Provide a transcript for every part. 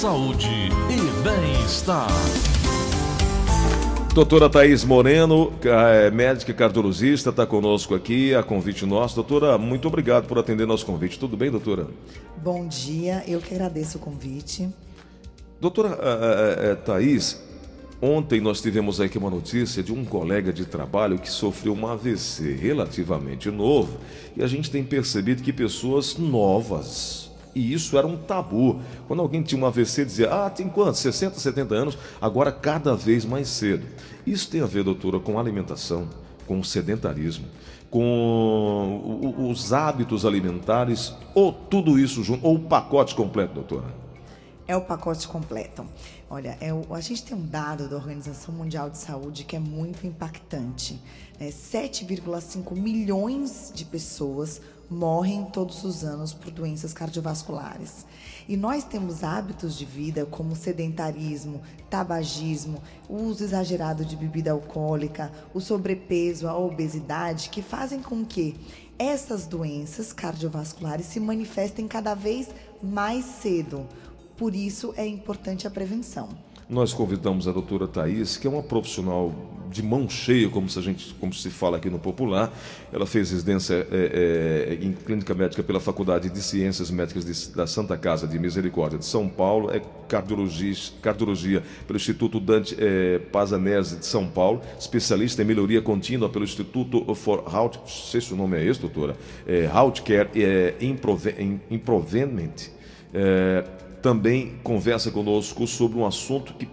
saúde e bem-estar. Doutora Thaís Moreno, é, médica e cardiologista, está conosco aqui, a convite nosso. Doutora, muito obrigado por atender nosso convite. Tudo bem, doutora? Bom dia, eu que agradeço o convite. Doutora uh, uh, Thaís, ontem nós tivemos aqui uma notícia de um colega de trabalho que sofreu um AVC relativamente novo e a gente tem percebido que pessoas novas, e isso era um tabu. Quando alguém tinha um AVC, dizia, ah, tem quanto? 60, 70 anos, agora cada vez mais cedo. Isso tem a ver, doutora, com alimentação, com sedentarismo, com os hábitos alimentares, ou tudo isso junto, ou o pacote completo, doutora? É o pacote completo. Olha, é o, a gente tem um dado da Organização Mundial de Saúde que é muito impactante. Né? 7,5 milhões de pessoas morrem todos os anos por doenças cardiovasculares. E nós temos hábitos de vida como sedentarismo, tabagismo, o uso exagerado de bebida alcoólica, o sobrepeso, a obesidade, que fazem com que essas doenças cardiovasculares se manifestem cada vez mais cedo. Por isso é importante a prevenção. Nós convidamos a doutora Thais, que é uma profissional de mão cheia, como se, a gente, como se fala aqui no popular. Ela fez residência é, é, em clínica médica pela Faculdade de Ciências Médicas de, da Santa Casa de Misericórdia de São Paulo, é cardiologia, cardiologia pelo Instituto Dante é, Pazanese de São Paulo, especialista em melhoria contínua pelo Instituto for Health, não sei se o nome é esse, doutora, é, Healthcare é, Improvement. É, também conversa conosco sobre um assunto que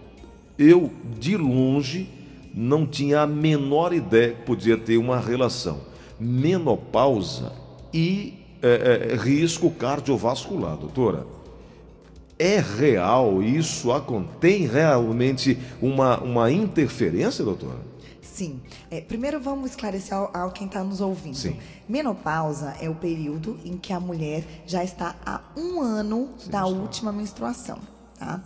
eu, de longe, não tinha a menor ideia que podia ter uma relação. Menopausa e é, é, risco cardiovascular, doutora. É real isso? Tem realmente uma, uma interferência, doutora? Sim. É, primeiro vamos esclarecer ao, ao quem está nos ouvindo. Sim. Menopausa é o período em que a mulher já está há um ano Sim, da última menstruação. Tá?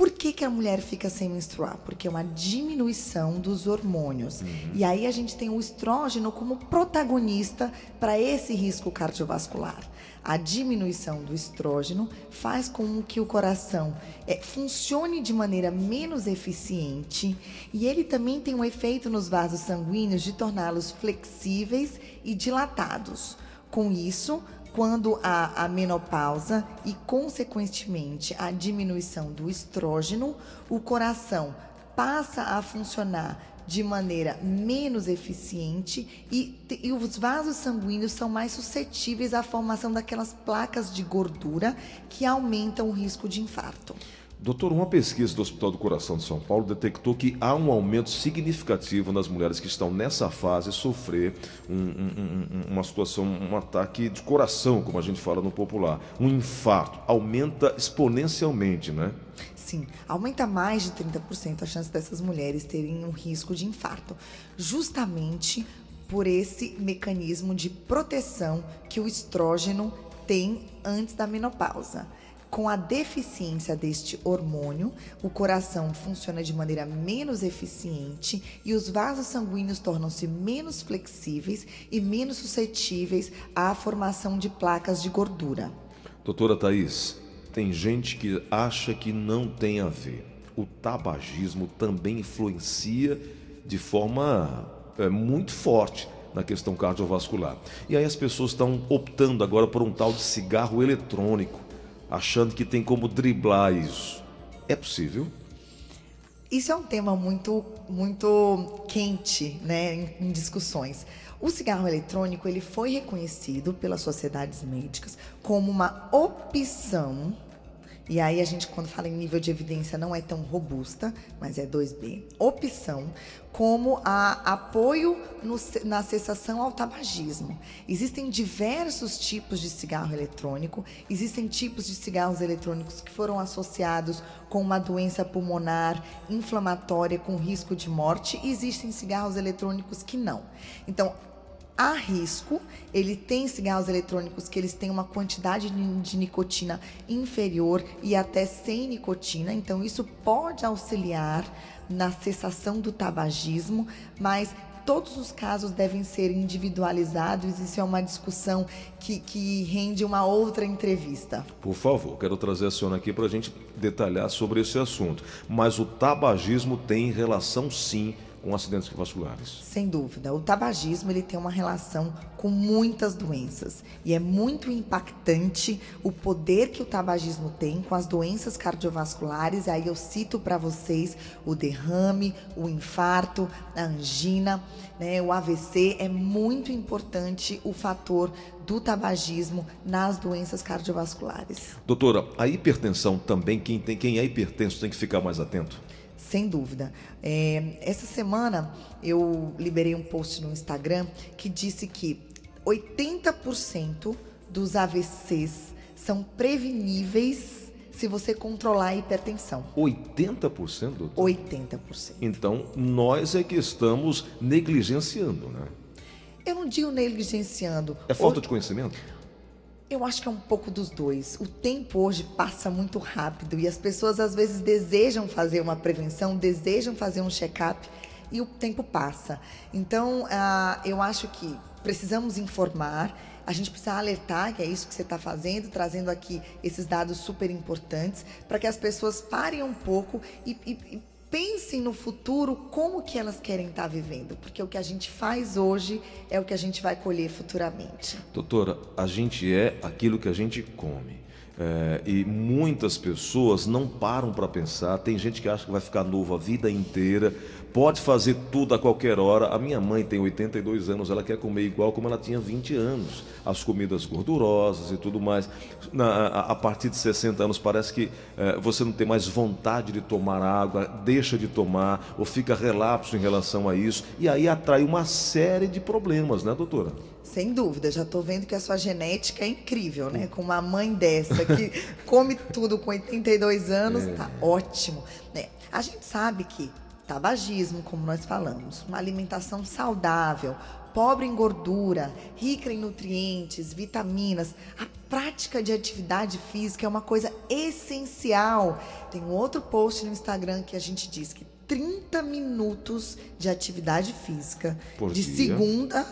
Por que, que a mulher fica sem menstruar? Porque é uma diminuição dos hormônios. Uhum. E aí a gente tem o estrógeno como protagonista para esse risco cardiovascular. A diminuição do estrógeno faz com que o coração é, funcione de maneira menos eficiente e ele também tem um efeito nos vasos sanguíneos de torná-los flexíveis e dilatados. Com isso, quando há a menopausa e, consequentemente, a diminuição do estrógeno, o coração passa a funcionar de maneira menos eficiente e, e, os vasos sanguíneos são mais suscetíveis à formação daquelas placas de gordura que aumentam o risco de infarto. Doutor, uma pesquisa do Hospital do Coração de São Paulo detectou que há um aumento significativo nas mulheres que estão nessa fase sofrer um, um, um, uma situação, um ataque de coração, como a gente fala no popular, um infarto. Aumenta exponencialmente, né? Sim, aumenta mais de 30% a chance dessas mulheres terem um risco de infarto, justamente por esse mecanismo de proteção que o estrógeno tem antes da menopausa. Com a deficiência deste hormônio, o coração funciona de maneira menos eficiente e os vasos sanguíneos tornam-se menos flexíveis e menos suscetíveis à formação de placas de gordura. Doutora Thais, tem gente que acha que não tem a ver. O tabagismo também influencia de forma é, muito forte na questão cardiovascular. E aí as pessoas estão optando agora por um tal de cigarro eletrônico achando que tem como driblar isso. É possível? Isso é um tema muito, muito quente, né, em, em discussões. O cigarro eletrônico ele foi reconhecido pelas sociedades médicas como uma opção e aí a gente, quando fala em nível de evidência, não é tão robusta, mas é 2B. Opção como a apoio no, na cessação ao tabagismo. Existem diversos tipos de cigarro eletrônico, existem tipos de cigarros eletrônicos que foram associados com uma doença pulmonar inflamatória com risco de morte, e existem cigarros eletrônicos que não. Então, há risco. Ele tem cigarros eletrônicos que eles têm uma quantidade de nicotina inferior e até sem nicotina, então isso pode auxiliar na cessação do tabagismo, mas todos os casos devem ser individualizados. Isso é uma discussão que, que rende uma outra entrevista. Por favor, quero trazer a senhora aqui para a gente detalhar sobre esse assunto. Mas o tabagismo tem relação, sim, com acidentes vasculares. Sem dúvida. O tabagismo ele tem uma relação com muitas doenças e é muito impactante o poder que o tabagismo tem com as doenças cardiovasculares. Aí eu cito para vocês o derrame, o infarto, a angina, né, o AVC. É muito importante o fator do tabagismo nas doenças cardiovasculares. Doutora, a hipertensão também, quem, tem, quem é hipertenso tem que ficar mais atento? Sem dúvida. É, essa semana eu liberei um post no Instagram que disse que 80% dos AVCs são preveníveis se você controlar a hipertensão. 80%? Doutor? 80%. Então, nós é que estamos negligenciando, né? Eu não digo negligenciando. É falta de conhecimento? Eu acho que é um pouco dos dois. O tempo hoje passa muito rápido e as pessoas às vezes desejam fazer uma prevenção, desejam fazer um check-up e o tempo passa. Então, uh, eu acho que precisamos informar, a gente precisa alertar que é isso que você está fazendo, trazendo aqui esses dados super importantes, para que as pessoas parem um pouco e, e, e pensem no futuro como que elas querem estar vivendo, porque o que a gente faz hoje é o que a gente vai colher futuramente. Doutora, a gente é aquilo que a gente come. É, e muitas pessoas não param para pensar. Tem gente que acha que vai ficar novo a vida inteira, pode fazer tudo a qualquer hora. A minha mãe tem 82 anos, ela quer comer igual como ela tinha 20 anos. As comidas gordurosas e tudo mais. Na, a, a, partir de 60 anos, parece que é, você não tem mais vontade de tomar água, deixa de tomar, ou fica relapso em relação a isso. E aí atrai uma série de problemas, né, doutora? Sem dúvida, já estou vendo que a sua genética é incrível, né? Com uma mãe dessa que come tudo com 82 anos, é. tá ótimo. Né? A gente sabe que tabagismo, como nós falamos, uma alimentação saudável, pobre em gordura, rica em nutrientes, vitaminas, a prática de atividade física é uma coisa essencial. Tem um outro post no Instagram que a gente diz que 30 minutos de atividade física Por de dia. segunda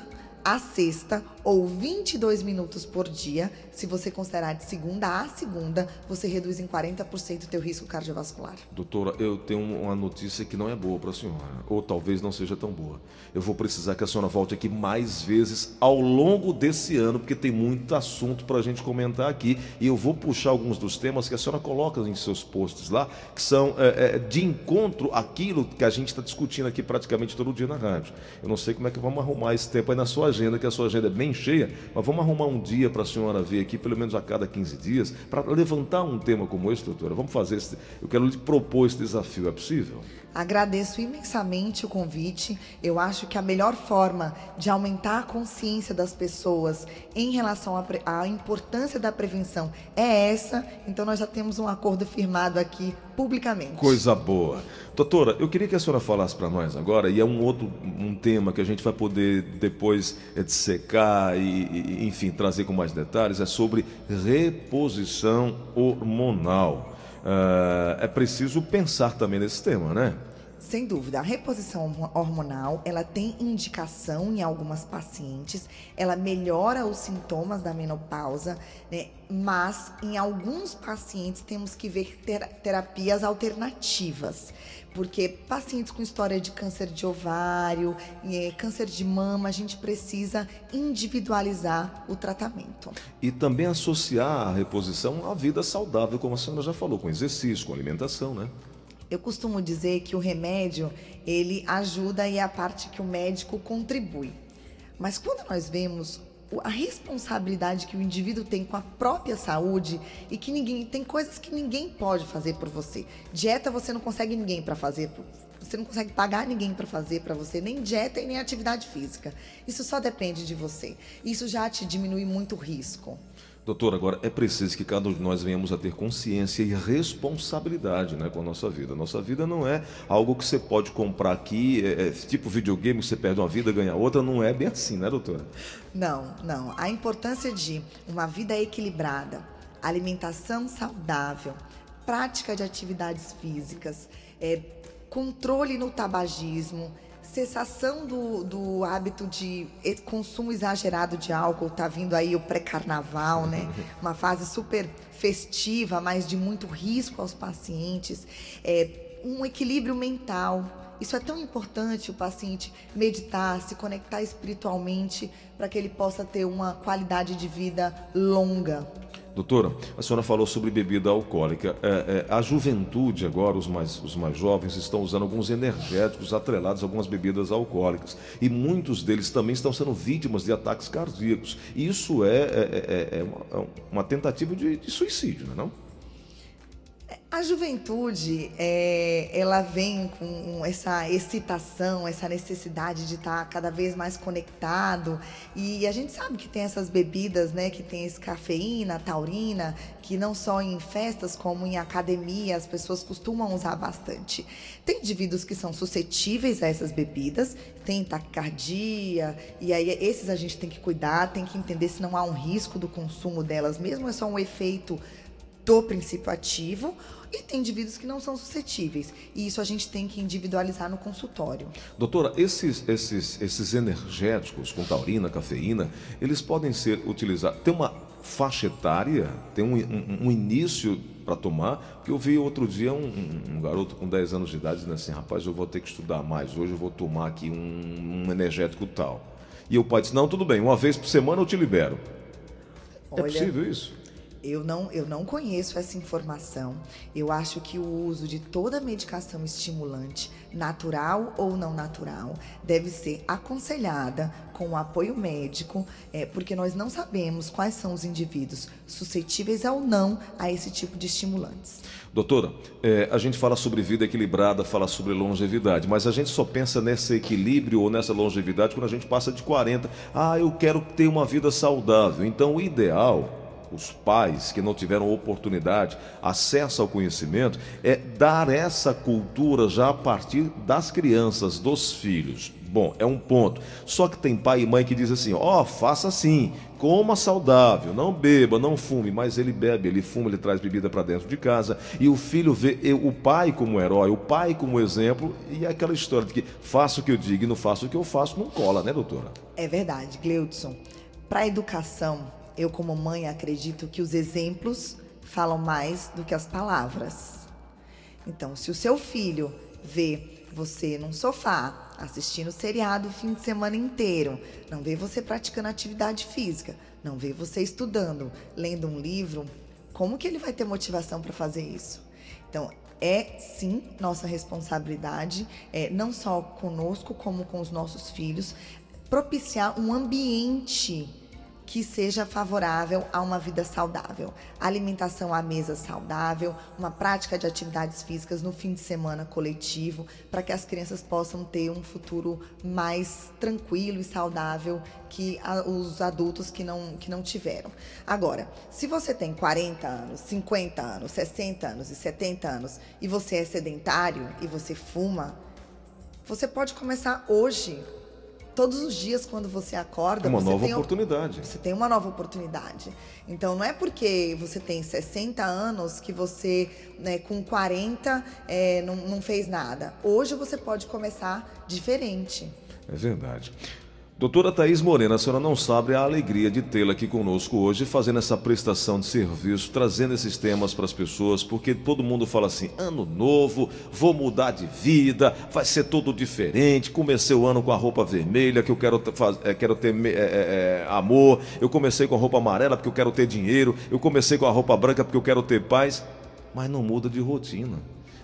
a sexta ou 22 minutos por dia, se você considerar de segunda a segunda, você reduz em 40% o teu risco cardiovascular. Doutora, eu tenho uma notícia que não é boa para a senhora, ou talvez não seja tão boa. Eu vou precisar que a senhora volte aqui mais vezes ao longo desse ano, porque tem muito assunto para a gente comentar aqui, e eu vou puxar alguns dos temas que a senhora coloca em seus posts lá, que são é, é, de encontro àquilo que a gente está discutindo aqui praticamente todo dia na rádio. Eu não sei como é que vamos arrumar esse tempo aí na sua agenda, que a sua agenda é bem cheia, mas vamos arrumar um dia para a senhora vir aqui, pelo menos a cada 15 dias, para levantar um tema como esse, doutora. Vamos fazer esse. Eu quero lhe propor esse desafio, é possível? Agradeço imensamente o convite. Eu acho que a melhor forma de aumentar a consciência das pessoas em relação à importância da prevenção é essa. Então, nós já temos um acordo firmado aqui publicamente. Coisa boa. Doutora, eu queria que a senhora falasse para nós agora, e é um outro um tema que a gente vai poder depois é, dissecar e, enfim, trazer com mais detalhes, é sobre reposição hormonal. Uh, é preciso pensar também nesse tema, né? Sem dúvida, a reposição hormonal, ela tem indicação em algumas pacientes, ela melhora os sintomas da menopausa, né? mas em alguns pacientes temos que ver ter terapias alternativas, porque pacientes com história de câncer de ovário, e, câncer de mama, a gente precisa individualizar o tratamento. E também associar a reposição à vida saudável, como a senhora já falou, com exercício, com alimentação, né? Eu costumo dizer que o remédio, ele ajuda e é a parte que o médico contribui. Mas quando nós vemos a responsabilidade que o indivíduo tem com a própria saúde e que ninguém tem coisas que ninguém pode fazer por você. Dieta você não consegue ninguém para fazer, você não consegue pagar ninguém para fazer para você, nem dieta e nem atividade física. Isso só depende de você. Isso já te diminui muito o risco. Doutor, agora é preciso que cada um de nós venhamos a ter consciência e responsabilidade né, com a nossa vida. Nossa vida não é algo que você pode comprar aqui, é, é, tipo videogame, você perde uma vida, ganha outra. Não é bem assim, né, doutora? Não, não. A importância de uma vida equilibrada, alimentação saudável, prática de atividades físicas, é, controle no tabagismo, cessação do, do hábito de consumo exagerado de álcool, tá vindo aí o pré-carnaval, né? Uma fase super festiva, mas de muito risco aos pacientes. É, um equilíbrio mental. Isso é tão importante o paciente meditar, se conectar espiritualmente para que ele possa ter uma qualidade de vida longa. Doutora, a senhora falou sobre bebida alcoólica. É, é, a juventude agora, os mais, os mais jovens, estão usando alguns energéticos atrelados a algumas bebidas alcoólicas. E muitos deles também estão sendo vítimas de ataques cardíacos. Isso é, é, é, é uma, é uma, tentativa de, de suicídio, não é? Não? A juventude, é, ela vem com essa excitação, essa necessidade de estar cada vez mais conectado. E a gente sabe que tem essas bebidas, né, que tem esse cafeína, taurina, que não só em festas como em academia as pessoas costumam usar bastante. Tem indivíduos que são suscetíveis a essas bebidas, tem taquicardia, e aí esses a gente tem que cuidar, tem que entender se não há um risco do consumo delas mesmo, é só um efeito do princípio ativo e tem indivíduos que não são suscetíveis. E isso a gente tem que individualizar no consultório. Doutora, esses, esses, esses energéticos com taurina, cafeína, eles podem ser utilizados. Tem uma faixa etária? Tem um, um, um início para tomar? Porque eu vi outro dia um, um, garoto com 10 anos de idade dizendo assim: rapaz, eu vou ter que estudar mais hoje, eu vou tomar aqui um, energético tal. E o pai disse: não, tudo bem, uma vez por semana eu te libero. É Olha, é possível isso? Eu não, eu não conheço essa informação. Eu acho que o uso de toda medicação estimulante, natural ou não natural, deve ser aconselhada com o apoio médico, é, porque nós não sabemos quais são os indivíduos suscetíveis ou não a esse tipo de estimulantes. Doutora, é, a gente fala sobre vida equilibrada, fala sobre longevidade, mas a gente só pensa nesse equilíbrio ou nessa longevidade quando a gente passa de 40. Ah, eu quero ter uma vida saudável. Então, o ideal os pais que não tiveram oportunidade, acesso ao conhecimento, é dar essa cultura já a partir das crianças, dos filhos. Bom, é um ponto. Só que tem pai e mãe que diz assim: ó, oh, faça assim, coma saudável, não beba, não fume, mas ele bebe, ele fuma, ele traz bebida para dentro de casa e o filho vê o pai como herói, o pai como exemplo e é aquela história de que faço o que eu digo e não faço o que eu faço, não cola, né, doutora? É verdade, Gleudson. Para a educação, eu, como mãe, acredito que os exemplos falam mais do que as palavras. Então, se o seu filho vê você num sofá assistindo seriado o fim de semana inteiro, não vê você praticando atividade física, não vê você estudando, lendo um livro, como que ele vai ter motivação para fazer isso? Então, é sim nossa responsabilidade, é, não só conosco, como com os nossos filhos, propiciar um ambiente que seja favorável a uma vida saudável. Alimentação à mesa saudável, uma prática de atividades físicas no fim de semana coletivo, para que as crianças possam ter um futuro mais tranquilo e saudável que os adultos que não, que não tiveram. Agora, se você tem 40 anos, 50 anos, 60 anos e 70 anos e você é sedentário e você fuma, você pode começar hoje todos os dias quando você acorda. Uma você nova oportunidade. Você tem uma nova oportunidade. Então não é porque você tem 60 anos que você, né, com 40, é, não, não fez nada. Hoje você pode começar diferente. É verdade. Doutora Thaís Morena, a senhora não sabe a alegria de tê-la aqui conosco hoje, fazendo essa prestação de serviço, trazendo esses temas para as pessoas, porque todo mundo fala assim: ano novo, vou mudar de vida, vai ser tudo diferente. Comecei o ano com a roupa vermelha, que eu quero, é, quero ter é, é, amor. Eu comecei com a roupa amarela, porque eu quero ter dinheiro. Eu comecei com a roupa branca, porque eu quero ter paz. Mas não muda de rotina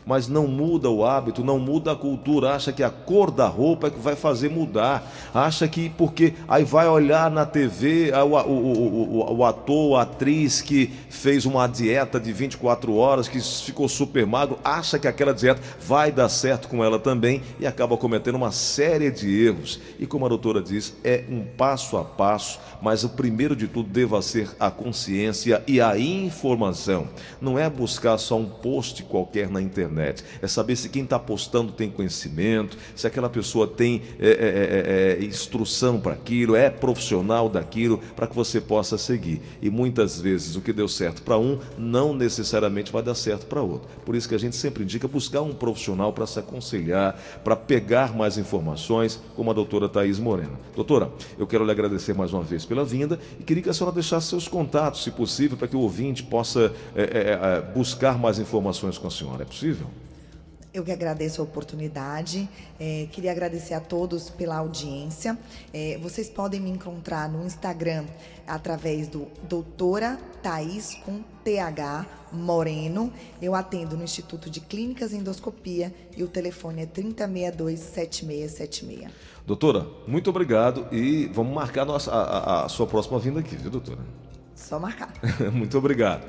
mas não muda o hábito, não muda a cultura, acha que a cor da roupa é que vai fazer mudar, acha que porque aí vai olhar na TV o, o, o, o ator, a atriz que fez uma dieta de 24 horas, que ficou super magro, acha que aquela dieta vai dar certo com ela também e acaba cometendo uma série de erros. E como a doutora diz, é um passo a passo, mas o primeiro de tudo deva ser a consciência e a informação. Não é buscar só um post qualquer na internet internet. É saber se quem está postando tem conhecimento, se aquela pessoa tem é, é, é, é instrução para aquilo, é profissional daquilo, para que você possa seguir. E muitas vezes o que deu certo para um não necessariamente vai dar certo para outro. Por isso que a gente sempre indica buscar um profissional para se aconselhar, para pegar mais informações, como a doutora Thais Moreno. Doutora, eu quero lhe agradecer mais uma vez pela vinda e queria que a senhora deixasse seus contatos, se possível, para que o ouvinte possa é, é, buscar mais informações com a senhora. É possível? Eu que agradeço a oportunidade. É, queria agradecer a todos pela audiência. É, vocês podem me encontrar no Instagram através do Doutora Thaís com TH Moreno. Eu atendo no Instituto de Clínicas e Endoscopia e o telefone é 3062-7676. Doutora, muito obrigado e vamos marcar a, nossa, a, a sua próxima vinda aqui, viu, doutora? Só marcar. muito obrigado.